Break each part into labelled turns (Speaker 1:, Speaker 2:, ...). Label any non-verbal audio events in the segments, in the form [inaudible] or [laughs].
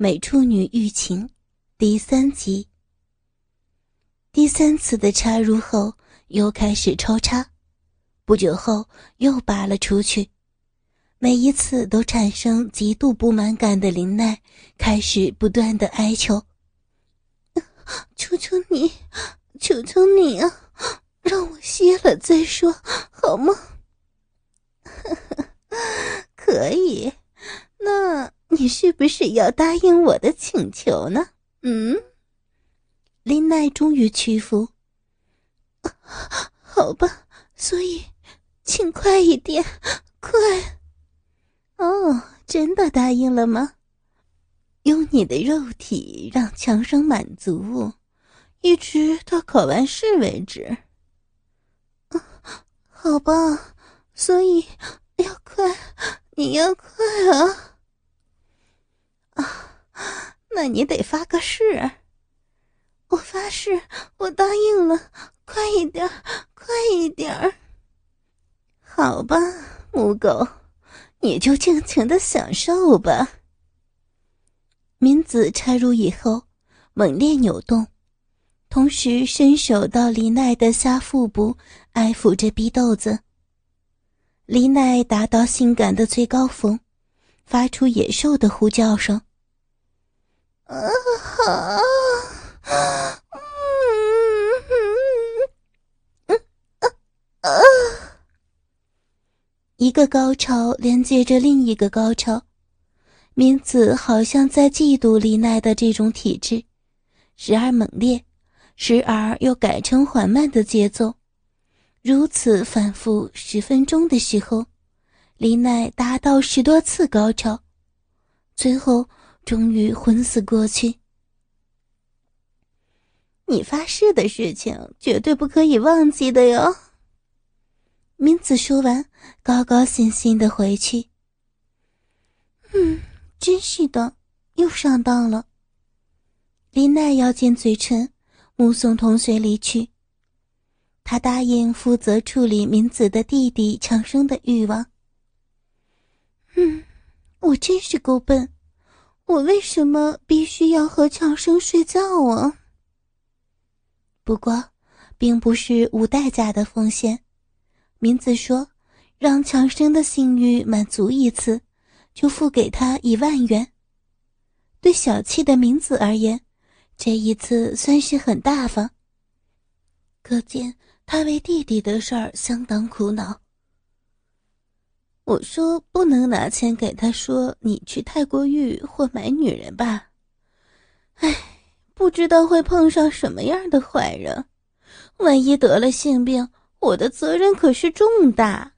Speaker 1: 美处女欲情第三集。第三次的插入后，又开始抽插，不久后又拔了出去。每一次都产生极度不满感的林奈开始不断的哀求：“求求你，求求你啊，让我歇了再说，好吗？” [laughs] 可以，那你是不是要答应我的请求呢？嗯，林奈终于屈服。好吧，所以，请快一点，快！哦，真的答应了吗？用你的肉体让强生满足，一直到考完试为止。好吧，所以要快。你要快啊！啊，[laughs] 那你得发个誓。我发誓，我答应了。快一点，快一点。好吧，母狗，你就尽情的享受吧。敏子插入以后，猛烈扭动，同时伸手到李奈的下腹部，爱抚着逼豆子。李奈达到性感的最高峰，发出野兽的呼叫声。啊！啊！一个高潮连接着另一个高潮，明子好像在嫉妒李奈的这种体质，时而猛烈，时而又改成缓慢的节奏。如此反复十分钟的时候，李奈达到十多次高潮，最后终于昏死过去。你发誓的事情绝对不可以忘记的哟。明子说完，高高兴兴的回去。嗯，真是的，又上当了。林奈咬紧嘴唇，目送同学离去。他答应负责处理明子的弟弟强生的欲望。嗯，我真是够笨，我为什么必须要和强生睡觉啊？不过，并不是无代价的奉献。明子说，让强生的性欲满足一次，就付给他一万元。对小气的明子而言，这一次算是很大方。可见。他为弟弟的事儿相当苦恼。我说不能拿钱给他，说你去泰国浴或买女人吧。哎，不知道会碰上什么样的坏人，万一得了性病，我的责任可是重大。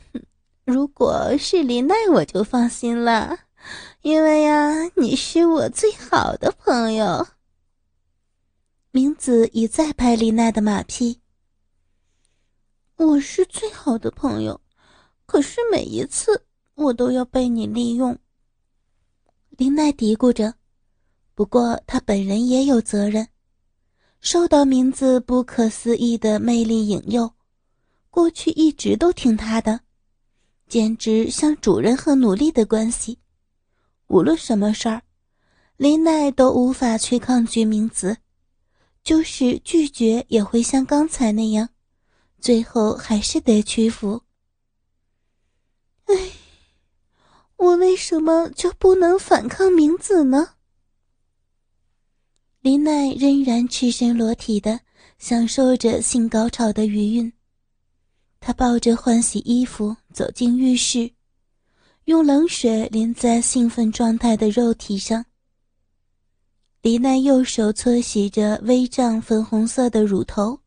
Speaker 1: [laughs] 如果是林奈，我就放心了，因为呀，你是我最好的朋友。明子一再拍林奈的马屁。我是最好的朋友，可是每一次我都要被你利用。林奈嘀咕着，不过他本人也有责任，受到名字不可思议的魅力引诱，过去一直都听他的，简直像主人和奴隶的关系。无论什么事儿，林奈都无法去抗拒名字，就是拒绝也会像刚才那样。最后还是得屈服。哎，我为什么就不能反抗明子呢？林奈仍然赤身裸体的享受着性高潮的余韵。他抱着换洗衣服走进浴室，用冷水淋在兴奋状态的肉体上。林奈右手搓洗着微胀粉红色的乳头，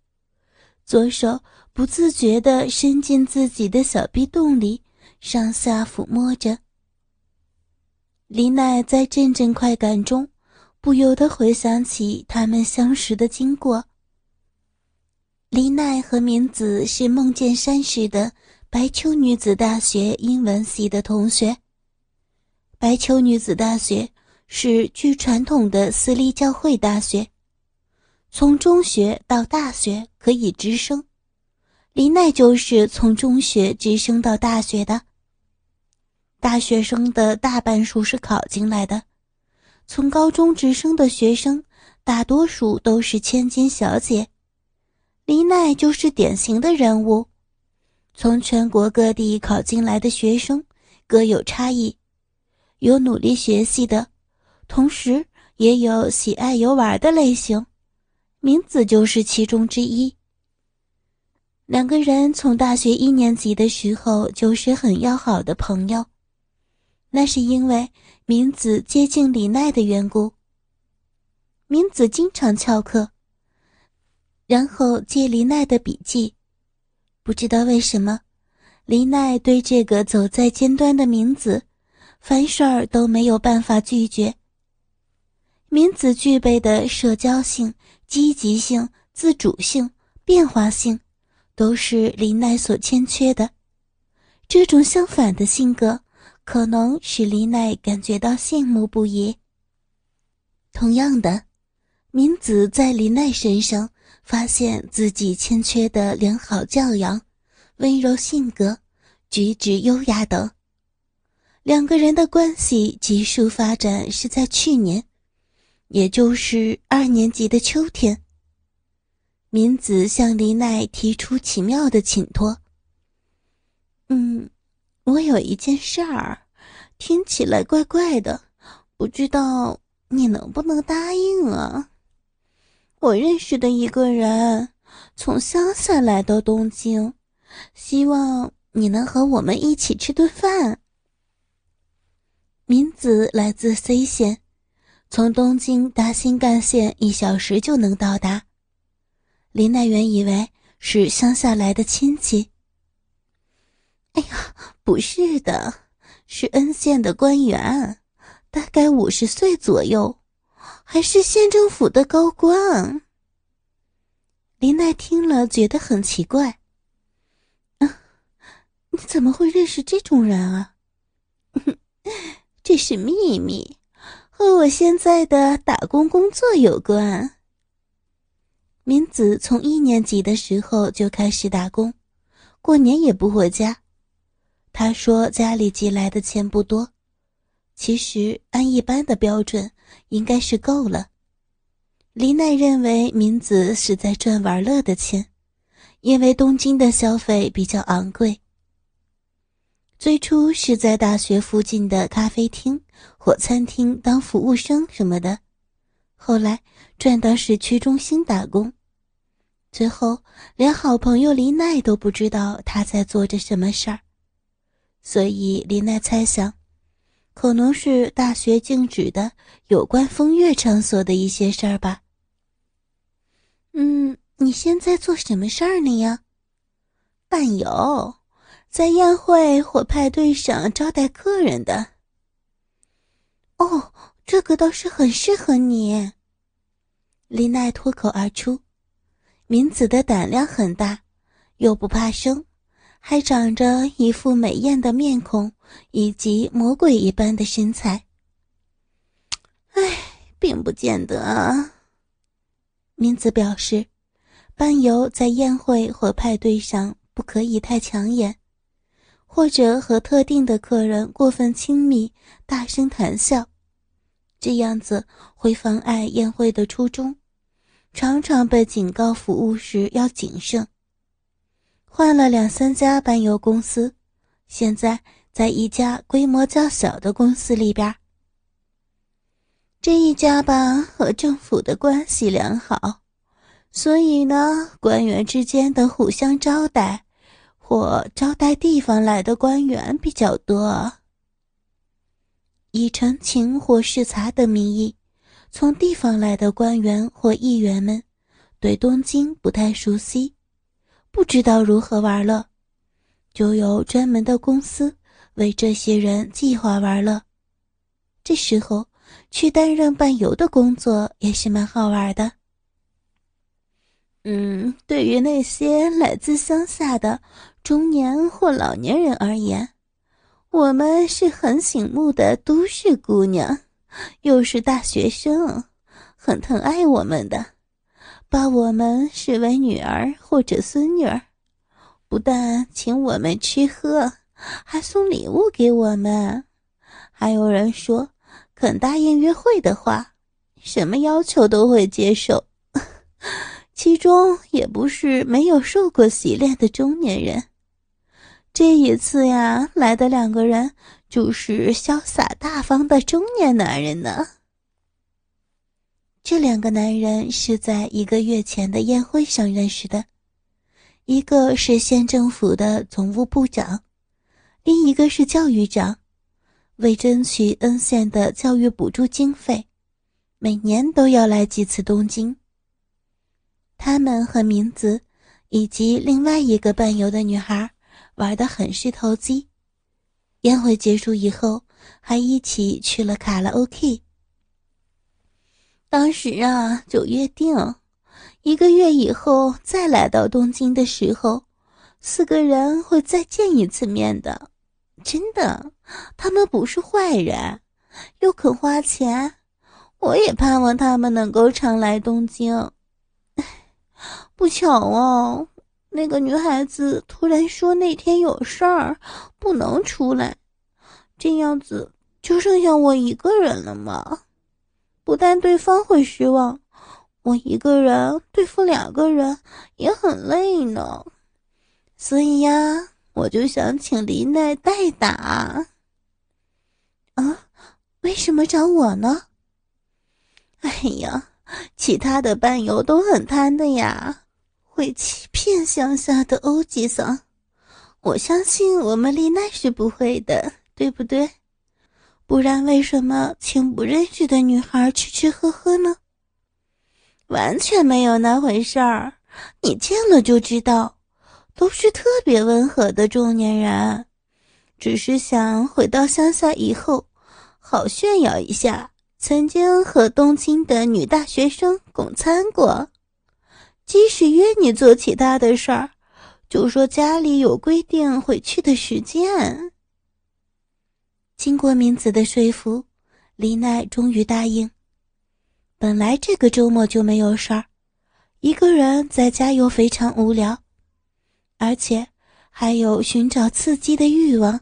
Speaker 1: 左手。不自觉地伸进自己的小臂洞里，上下抚摸着。李奈在阵阵快感中，不由得回想起他们相识的经过。李奈和明子是梦见山时的白秋女子大学英文系的同学。白秋女子大学是据传统的私立教会大学，从中学到大学可以直升。林奈就是从中学直升到大学的。大学生的大半数是考进来的，从高中直升的学生，大多数都是千金小姐。林奈就是典型的人物。从全国各地考进来的学生各有差异，有努力学习的，同时也有喜爱游玩的类型。明子就是其中之一。两个人从大学一年级的时候就是很要好的朋友，那是因为明子接近李奈的缘故。明子经常翘课，然后借李奈的笔记。不知道为什么，林奈对这个走在尖端的明子，凡事儿都没有办法拒绝。明子具备的社交性、积极性、自主性、变化性，都是林奈所欠缺的。这种相反的性格，可能使林奈感觉到羡慕不已。同样的，明子在林奈身上。发现自己欠缺的良好教养、温柔性格、举止优雅等。两个人的关系急速发展是在去年，也就是二年级的秋天。明子向林奈提出奇妙的请托：“嗯，我有一件事儿，听起来怪怪的，不知道你能不能答应啊？”我认识的一个人从乡下来到东京，希望你能和我们一起吃顿饭。明子来自 C 县，从东京搭新干线一小时就能到达。林奈原以为是乡下来的亲戚，哎呀，不是的，是恩县的官员，大概五十岁左右。还是县政府的高官。林奈听了觉得很奇怪。啊，你怎么会认识这种人啊？[laughs] 这是秘密，和我现在的打工工作有关。明子从一年级的时候就开始打工，过年也不回家。他说家里寄来的钱不多。其实按一般的标准，应该是够了。林奈认为明子是在赚玩乐的钱，因为东京的消费比较昂贵。最初是在大学附近的咖啡厅或餐厅当服务生什么的，后来转到市区中心打工，最后连好朋友林奈都不知道他在做着什么事儿，所以林奈猜想。可能是大学禁止的有关风月场所的一些事儿吧。嗯，你现在做什么事儿呢呀？伴游，在宴会或派对上招待客人的。哦，这个倒是很适合你。林奈脱口而出。明子的胆量很大，又不怕生。还长着一副美艳的面孔，以及魔鬼一般的身材。唉，并不见得啊。明子表示，伴游在宴会或派对上不可以太抢眼，或者和特定的客人过分亲密、大声谈笑，这样子会妨碍宴会的初衷，常常被警告服务时要谨慎。换了两三家伴游公司，现在在一家规模较小的公司里边。这一家吧和政府的关系良好，所以呢，官员之间的互相招待，或招待地方来的官员比较多，以陈情或视察的名义，从地方来的官员或议员们，对东京不太熟悉。不知道如何玩乐，就有专门的公司为这些人计划玩乐。这时候去担任伴游的工作也是蛮好玩的。嗯，对于那些来自乡下的中年或老年人而言，我们是很醒目的都市姑娘，又是大学生，很疼爱我们的。把我们视为女儿或者孙女儿，不但请我们吃喝，还送礼物给我们。还有人说肯答应约会的话，什么要求都会接受。其中也不是没有受过洗练的中年人。这一次呀，来的两个人就是潇洒大方的中年男人呢。这两个男人是在一个月前的宴会上认识的，一个是县政府的总务部长，另一个是教育长。为争取恩县的教育补助经费，每年都要来几次东京。他们和明子以及另外一个伴游的女孩玩得很是投机。宴会结束以后，还一起去了卡拉 OK。当时啊，就约定一个月以后再来到东京的时候，四个人会再见一次面的。真的，他们不是坏人，又肯花钱，我也盼望他们能够常来东京。[laughs] 不巧哦，那个女孩子突然说那天有事儿，不能出来，这样子就剩下我一个人了嘛。不但对方会失望，我一个人对付两个人也很累呢。所以呀。我就想请林奈代打。啊，为什么找我呢？哎呀，其他的伴游都很贪的呀，会欺骗乡下的欧吉桑。我相信我们丽奈是不会的，对不对？不然为什么请不认识的女孩吃吃喝喝呢？完全没有那回事儿，你见了就知道。都是特别温和的中年人，只是想回到乡下以后，好炫耀一下曾经和东京的女大学生共餐过。即使约你做其他的事儿，就说家里有规定回去的时间。经过明子的说服，李奈终于答应。本来这个周末就没有事儿，一个人在家又非常无聊。而且还有寻找刺激的欲望。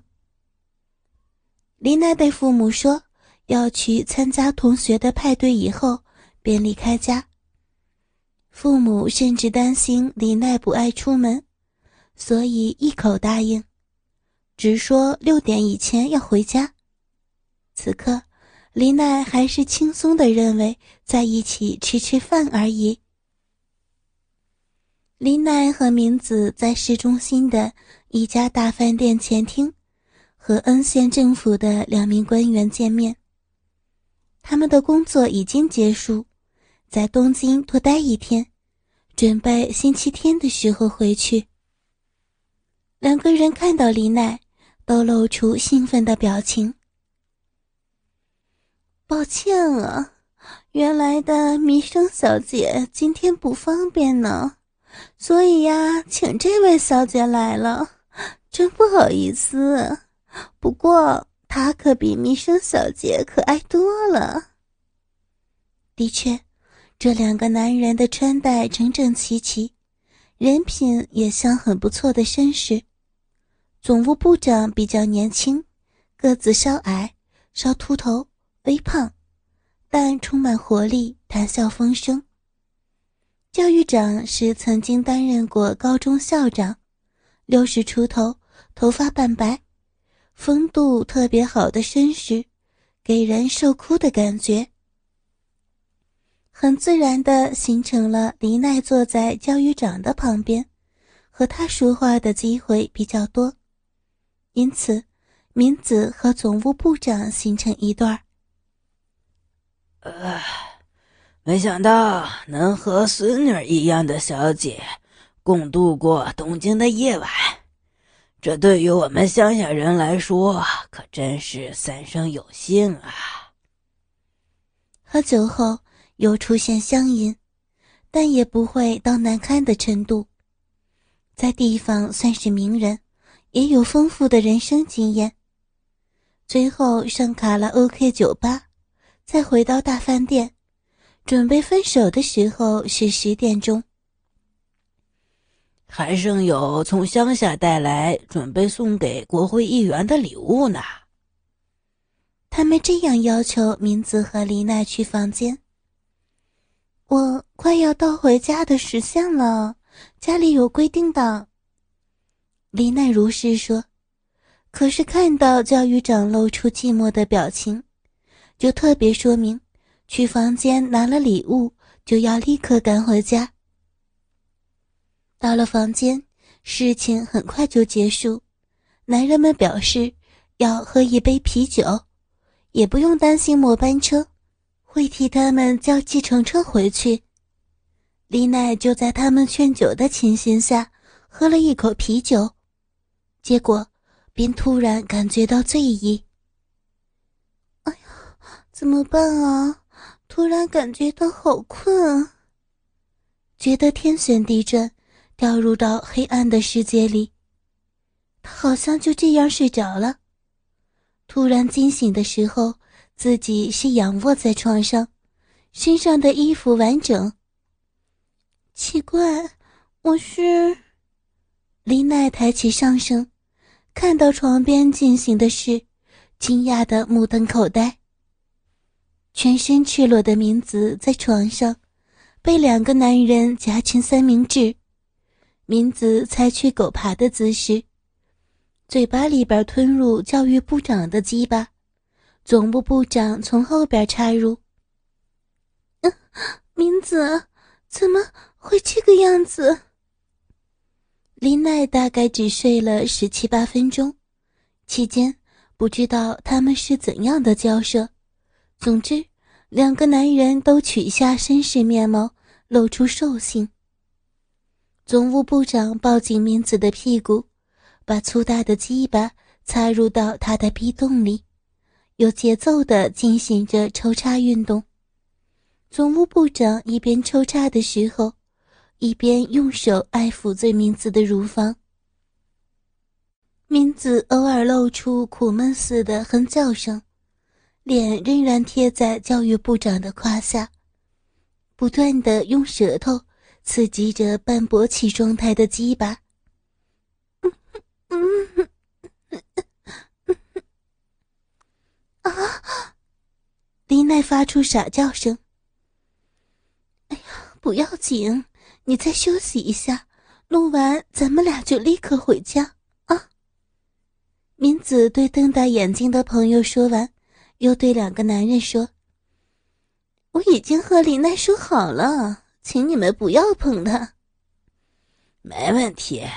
Speaker 1: 林奈对父母说要去参加同学的派对，以后便离开家。父母甚至担心林奈不爱出门，所以一口答应，只说六点以前要回家。此刻，林奈还是轻松的认为在一起吃吃饭而已。林奈和明子在市中心的一家大饭店前厅，和恩县政府的两名官员见面。他们的工作已经结束，在东京多待一天，准备星期天的时候回去。两个人看到李奈，都露出兴奋的表情。抱歉啊，原来的弥生小姐今天不方便呢。所以呀，请这位小姐来了，真不好意思。不过她可比弥生小姐可爱多了。的确，这两个男人的穿戴整整齐齐，人品也像很不错的绅士。总务部长比较年轻，个子稍矮，稍秃头，微胖，但充满活力，谈笑风生。教育长是曾经担任过高中校长，六十出头，头发半白，风度特别好的绅士，给人受哭的感觉。很自然的形成了黎奈坐在教育长的旁边，和他说话的机会比较多，因此，明子和总务部长形成一对儿。
Speaker 2: 呃。没想到能和孙女一样的小姐共度过东京的夜晚，这对于我们乡下人来说可真是三生有幸啊！
Speaker 1: 喝酒后又出现乡音，但也不会到难堪的程度，在地方算是名人，也有丰富的人生经验。最后上卡拉 OK 酒吧，再回到大饭店。准备分手的时候是十点钟，
Speaker 2: 还剩有从乡下带来准备送给国会议员的礼物呢。
Speaker 1: 他们这样要求明子和丽娜去房间。我快要到回家的时限了，家里有规定的。李奈如是说，可是看到教育长露出寂寞的表情，就特别说明去房间拿了礼物就要立刻赶回家。到了房间，事情很快就结束。男人们表示要喝一杯啤酒，也不用担心末班车。会替他们叫计程车回去。李奈就在他们劝酒的情形下喝了一口啤酒，结果便突然感觉到醉意。哎呀，怎么办啊？突然感觉到好困啊！觉得天旋地转，掉入到黑暗的世界里。他好像就这样睡着了。突然惊醒的时候。自己是仰卧在床上，身上的衣服完整。奇怪，我是林奈抬起上身，看到床边进行的事，惊讶的目瞪口呆。全身赤裸的明子在床上，被两个男人夹成三明治。明子采取狗爬的姿势，嘴巴里边吞入教育部长的鸡巴。总部部长从后边插入。明子怎么会这个样子？林奈大概只睡了十七八分钟，期间不知道他们是怎样的交涉。总之，两个男人都取下绅士面貌，露出兽性。总务部长抱紧明子的屁股，把粗大的鸡巴插入到他的逼洞里。有节奏地进行着抽插运动。总务部长一边抽插的时候，一边用手爱抚着明子的乳房。明子偶尔露出苦闷似的哼叫声，脸仍然贴在教育部长的胯下，不断的用舌头刺激着半勃起状态的鸡巴。嗯嗯。啊！[laughs] 林奈发出傻叫声。哎呀，不要紧，你再休息一下，弄完咱们俩就立刻回家啊！明子对瞪大眼睛的朋友说完，又对两个男人说：“我已经和林奈说好了，请你们不要碰他。”
Speaker 2: 没问题，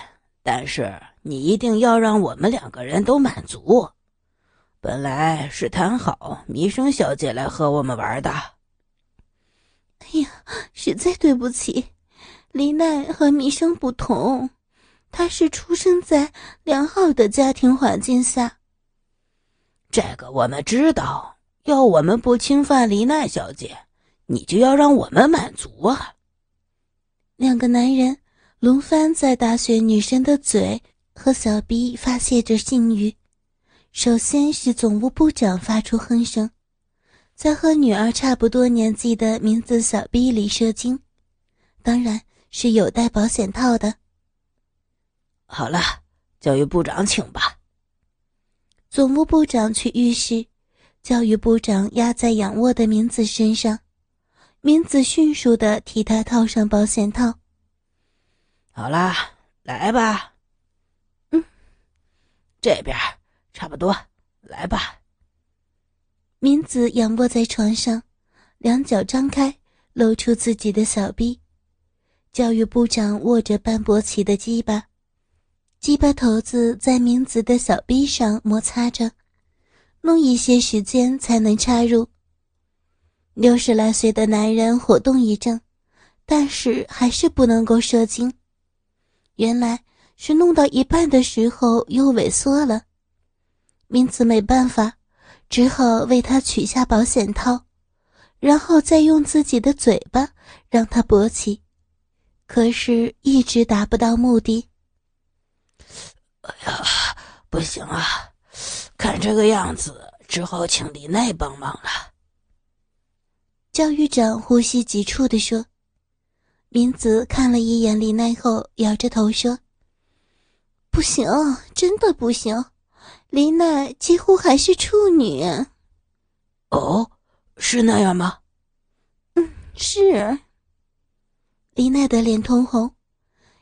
Speaker 2: 但是你一定要让我们两个人都满足。本来是谈好弥生小姐来和我们玩的。
Speaker 1: 哎呀，实在对不起，李奈和弥生不同，她是出生在良好的家庭环境下。
Speaker 2: 这个我们知道，要我们不侵犯李奈小姐，你就要让我们满足啊！
Speaker 1: 两个男人轮番在大学女生的嘴和小臂发泄着性欲。首先是总务部长发出哼声，在和女儿差不多年纪的名字小 B 里射精，当然是有带保险套的。
Speaker 2: 好了，教育部长请吧。
Speaker 1: 总务部长去浴室，教育部长压在仰卧的明子身上，明子迅速的替他套上保险套。
Speaker 2: 好啦，来吧。
Speaker 1: 嗯，
Speaker 2: 这边。差不多，来吧。
Speaker 1: 明子仰卧在床上，两脚张开，露出自己的小臂。教育部长握着半勃起的鸡巴，鸡巴头子在明子的小臂上摩擦着，弄一些时间才能插入。六十来岁的男人活动一阵，但是还是不能够射精。原来是弄到一半的时候又萎缩了。明子没办法，只好为他取下保险套，然后再用自己的嘴巴让他勃起，可是一直达不到目的。
Speaker 2: 哎呀，不行啊！看这个样子，只好请李奈帮忙了。
Speaker 1: 教育长呼吸急促地说。明子看了一眼李奈后，摇着头说：“不行，真的不行。”林奈几乎还是处女。
Speaker 2: 哦，是那样吗？
Speaker 1: 嗯，是。李奈的脸通红，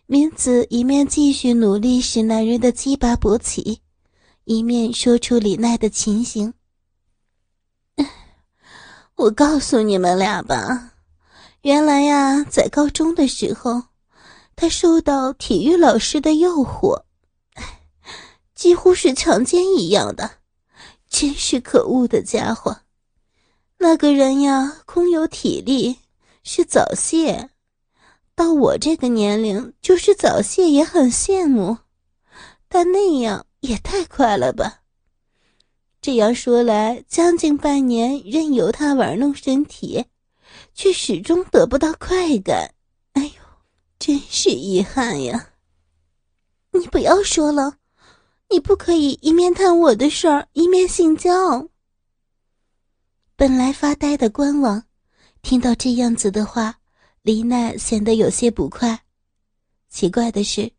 Speaker 1: 明子一面继续努力使男人的鸡巴勃起，一面说出李奈的情形。[laughs] 我告诉你们俩吧，原来呀，在高中的时候，他受到体育老师的诱惑，几乎是强奸一样的，真是可恶的家伙。那个人呀，空有体力，是早泄。到我这个年龄，就是早泄也很羡慕，但那样也太快了吧。这样说来，将近半年任由他玩弄身体，却始终得不到快感。哎呦，真是遗憾呀！你不要说了，你不可以一面谈我的事儿，一面性交。本来发呆的官王，听到这样子的话，李奈显得有些不快。奇怪的是，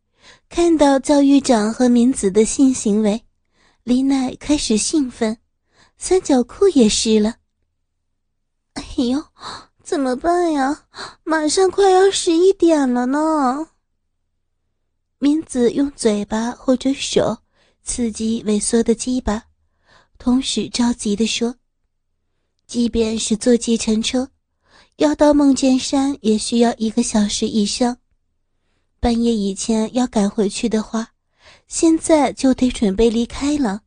Speaker 1: 看到教育长和明子的性行为。李奈开始兴奋，三角裤也湿了。哎呦，怎么办呀？马上快要十一点了呢。明子用嘴巴或者手刺激萎缩的鸡巴，同时着急地说：“即便是坐计程车，要到梦见山也需要一个小时以上。半夜以前要赶回去的话。”现在就得准备离开了。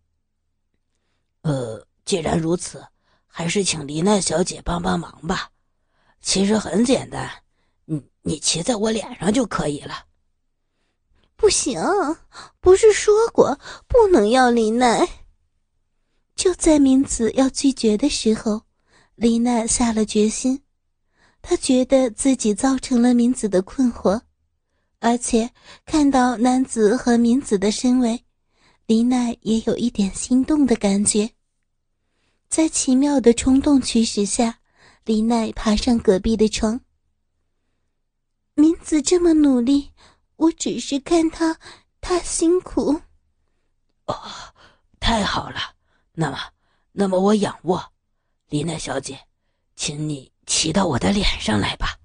Speaker 2: 呃，既然如此，还是请黎奈小姐帮帮忙吧。其实很简单，你你骑在我脸上就可以了。
Speaker 1: 不行，不是说过不能要李奈？就在明子要拒绝的时候，李奈下了决心。他觉得自己造成了明子的困惑。而且看到男子和明子的身位，李奈也有一点心动的感觉。在奇妙的冲动驱使下，李奈爬上隔壁的床。明子这么努力，我只是看他，他辛苦。
Speaker 2: 哦，太好了，那么，那么我仰卧，李娜小姐，请你骑到我的脸上来吧。